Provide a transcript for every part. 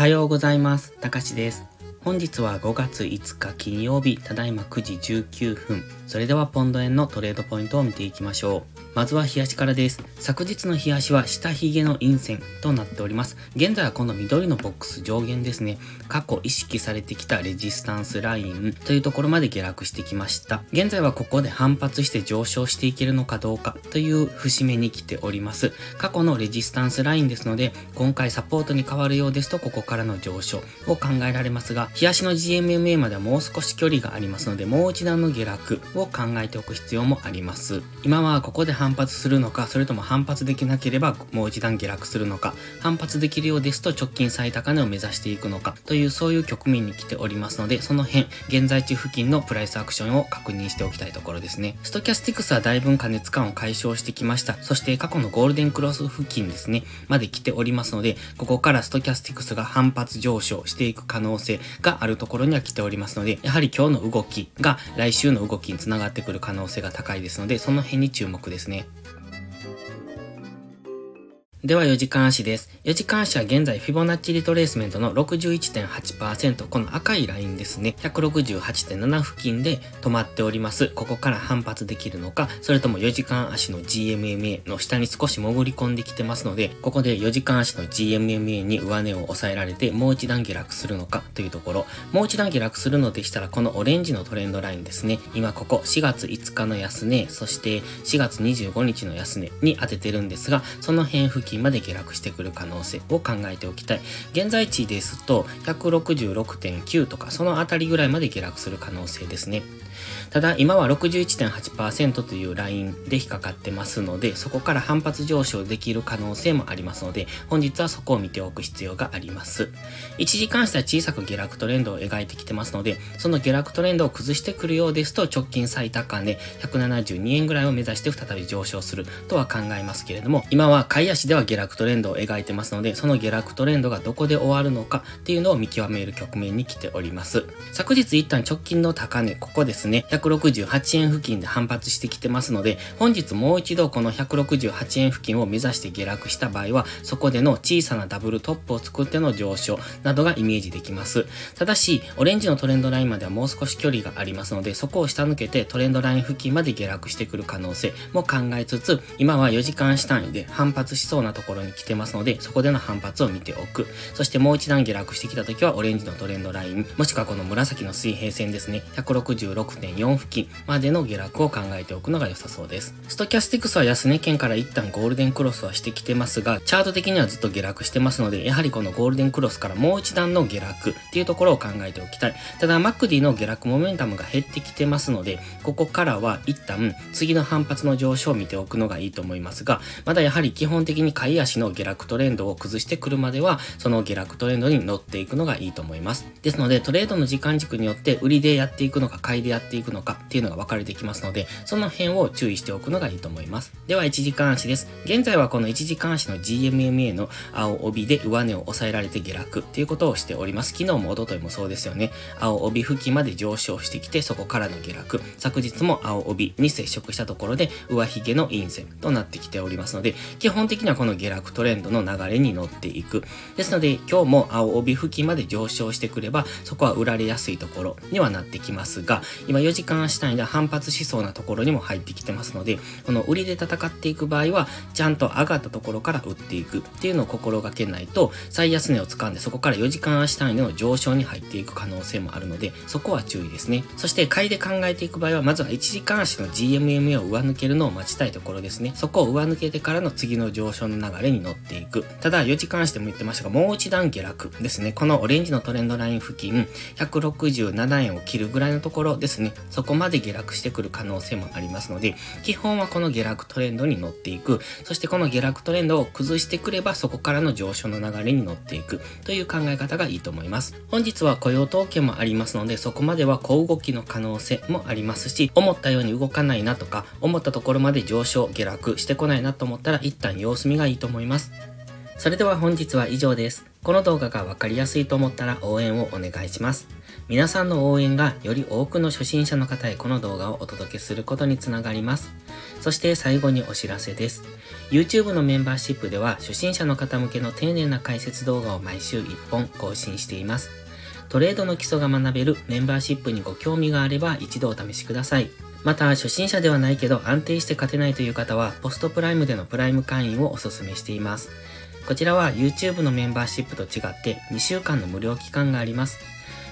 はようございます。たかしです。本日は5月5日金曜日、ただいま9時19分。それではポンド円のトレードポイントを見ていきましょう。まずは冷やしからです。昨日の冷やしは下髭の陰線となっております。現在はこの緑のボックス上限ですね。過去意識されてきたレジスタンスラインというところまで下落してきました。現在はここで反発して上昇していけるのかどうかという節目に来ております。過去のレジスタンスラインですので、今回サポートに変わるようですと、ここからの上昇を考えられますが、冷やしの GMMA まではもう少し距離がありますので、もう一段の下落を考えておく必要もあります。今はここで反発するのか、それとも反発できなければもう一段下落するのか、反発できるようですと直近最高値を目指していくのか、というそういう局面に来ておりますので、その辺、現在地付近のプライスアクションを確認しておきたいところですね。ストキャスティクスはだいぶ過熱感を解消してきました。そして過去のゴールデンクロス付近ですね、まで来ておりますので、ここからストキャスティクスが反発上昇していく可能性があるところには来ておりますので、やはり今日の動きが来週の動きにつながってくる可能性が高いですので、その辺に注目ですね。ね。では4時間足です。4時間足は現在フィボナッチリトレースメントの61.8%、この赤いラインですね、168.7付近で止まっております。ここから反発できるのか、それとも4時間足の GMMA の下に少し潜り込んできてますので、ここで4時間足の GMMA に上値を抑えられて、もう一段下落するのかというところ、もう一段下落するのでしたら、このオレンジのトレンドラインですね、今ここ4月5日の安値、そして4月25日の安値に当ててるんですが、その辺付近近まで下落してくる可能性を考えておきたい。現在地ですと166.9とかそのあたりぐらいまで下落する可能性ですね。ただ今は61.8%というラインで引っかかってますので、そこから反発上昇できる可能性もありますので、本日はそこを見ておく必要があります。1時間下は小さく下落トレンドを描いてきてますので、その下落トレンドを崩してくるようですと、直近最高値172円ぐらいを目指して再び上昇するとは考えますけれども、今は買い足では下落トレンドを描いてますので、その下落トレンドがどこで終わるのかっていうのを見極める局面に来ております。昨日一旦直近の高値、ここですね、168円付近で反発してきてますので、本日もう一度この168円付近を目指して下落した場合は、そこでの小さなダブルトップを作っての上昇などがイメージできます。ただし、オレンジのトレンドラインまではもう少し距離がありますので、そこを下抜けてトレンドライン付近まで下落してくる可能性も考えつつ、今は4時間足単位で反発しそうなところに来てますので、そこでの反発を見ておく。そしてもう一段下落してきた時は、オレンジのトレンドライン、もしくはこの紫の水平線ですね、166.4付近までの下落を考えておくのが良さそうです。ストキャスティクスは安値圏から一旦ゴールデンクロスはしてきてますが、チャート的にはずっと下落してますので、やはりこのゴールデンクロスからもう一段の下落っていうところを考えておきたい。ただ、 MACD の下落モメンタムが減ってきてますので、ここからは一旦次の反発の上昇を見ておくのがいいと思いますが、まだやはり基本的に買い足の下落トレンドを崩してくるまでは、その下落トレンドに乗っていくのがいいと思います。ですので、トレードの時間軸によって売りでやっていくのか買いでやっていくのかっていうのが分かれてきますので、その辺を注意しておくのがいいと思います。では、1時間足です。現在はこの1時間足の GMMA の青帯で上値を抑えられて下落っていうことをしております。昨日も一昨日もそうですよね。青帯付近まで上昇してきて、そこからの下落。昨日も青帯に接触したところで、上髭の陰線となってきておりますので、基本的にはこのの下落トレンドの流れに乗っていく。ですので、今日も青帯付近まで上昇してくれば、そこは売られやすいところにはなってきますが、今4時間足単位で反発しそうなところにも入ってきてますので、この売りで戦っていく場合は、ちゃんと上がったところから売っていくっていうのを心がけないと、最安値を掴んでそこから4時間足単位での上昇に入っていく可能性もあるので、そこは注意ですね。そして買いで考えていく場合は、まずは1時間足の GMMA を上抜けるのを待ちたいところですね。そこを上抜けてからの次の上昇の流れに乗っていく。ただ、4時間足でも言ってましたが、もう一段下落ですね。このオレンジのトレンドライン付近、167円を切るぐらいのところですね。そこまで下落してくる可能性もありますので、基本はこの下落トレンドに乗っていく。そしてこの下落トレンドを崩してくれば、そこからの上昇の流れに乗っていくという考え方がいいと思います。本日は雇用統計もありますので、そこまでは小動きの可能性もありますし、思ったように動かないなとか、思ったところまで上昇、下落してこないなと思ったら、一旦様子見がいいと思います。それでは本日は以上です。この動画がわかりやすいと思ったら応援をお願いします。皆さんの応援がより多くの初心者の方へこの動画をお届けすることにつながります。そして最後にお知らせです。YouTube のメンバーシップでは初心者の方向けの丁寧な解説動画を毎週1本更新しています。トレードの基礎が学べるメンバーシップにご興味があれば一度お試しください。また、初心者ではないけど安定して勝てないという方は、ポストプライムでのプライム会員をお勧めしています。こちらは YouTube のメンバーシップと違って2週間の無料期間があります。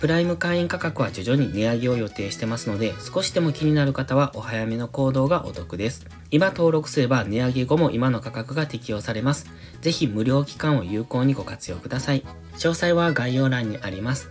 プライム会員価格は徐々に値上げを予定してますので、少しでも気になる方はお早めの行動がお得です。今登録すれば値上げ後も今の価格が適用されます。ぜひ無料期間を有効にご活用ください。詳細は概要欄にあります。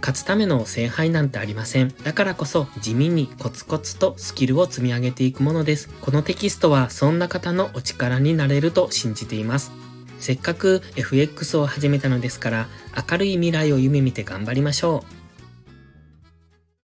勝つための聖杯なんてありません。だからこそ地味にコツコツとスキルを積み上げていくものです。このテキストはそんな方のお力になれると信じています。せっかく FX を始めたのですから、明るい未来を夢見て頑張りましょう。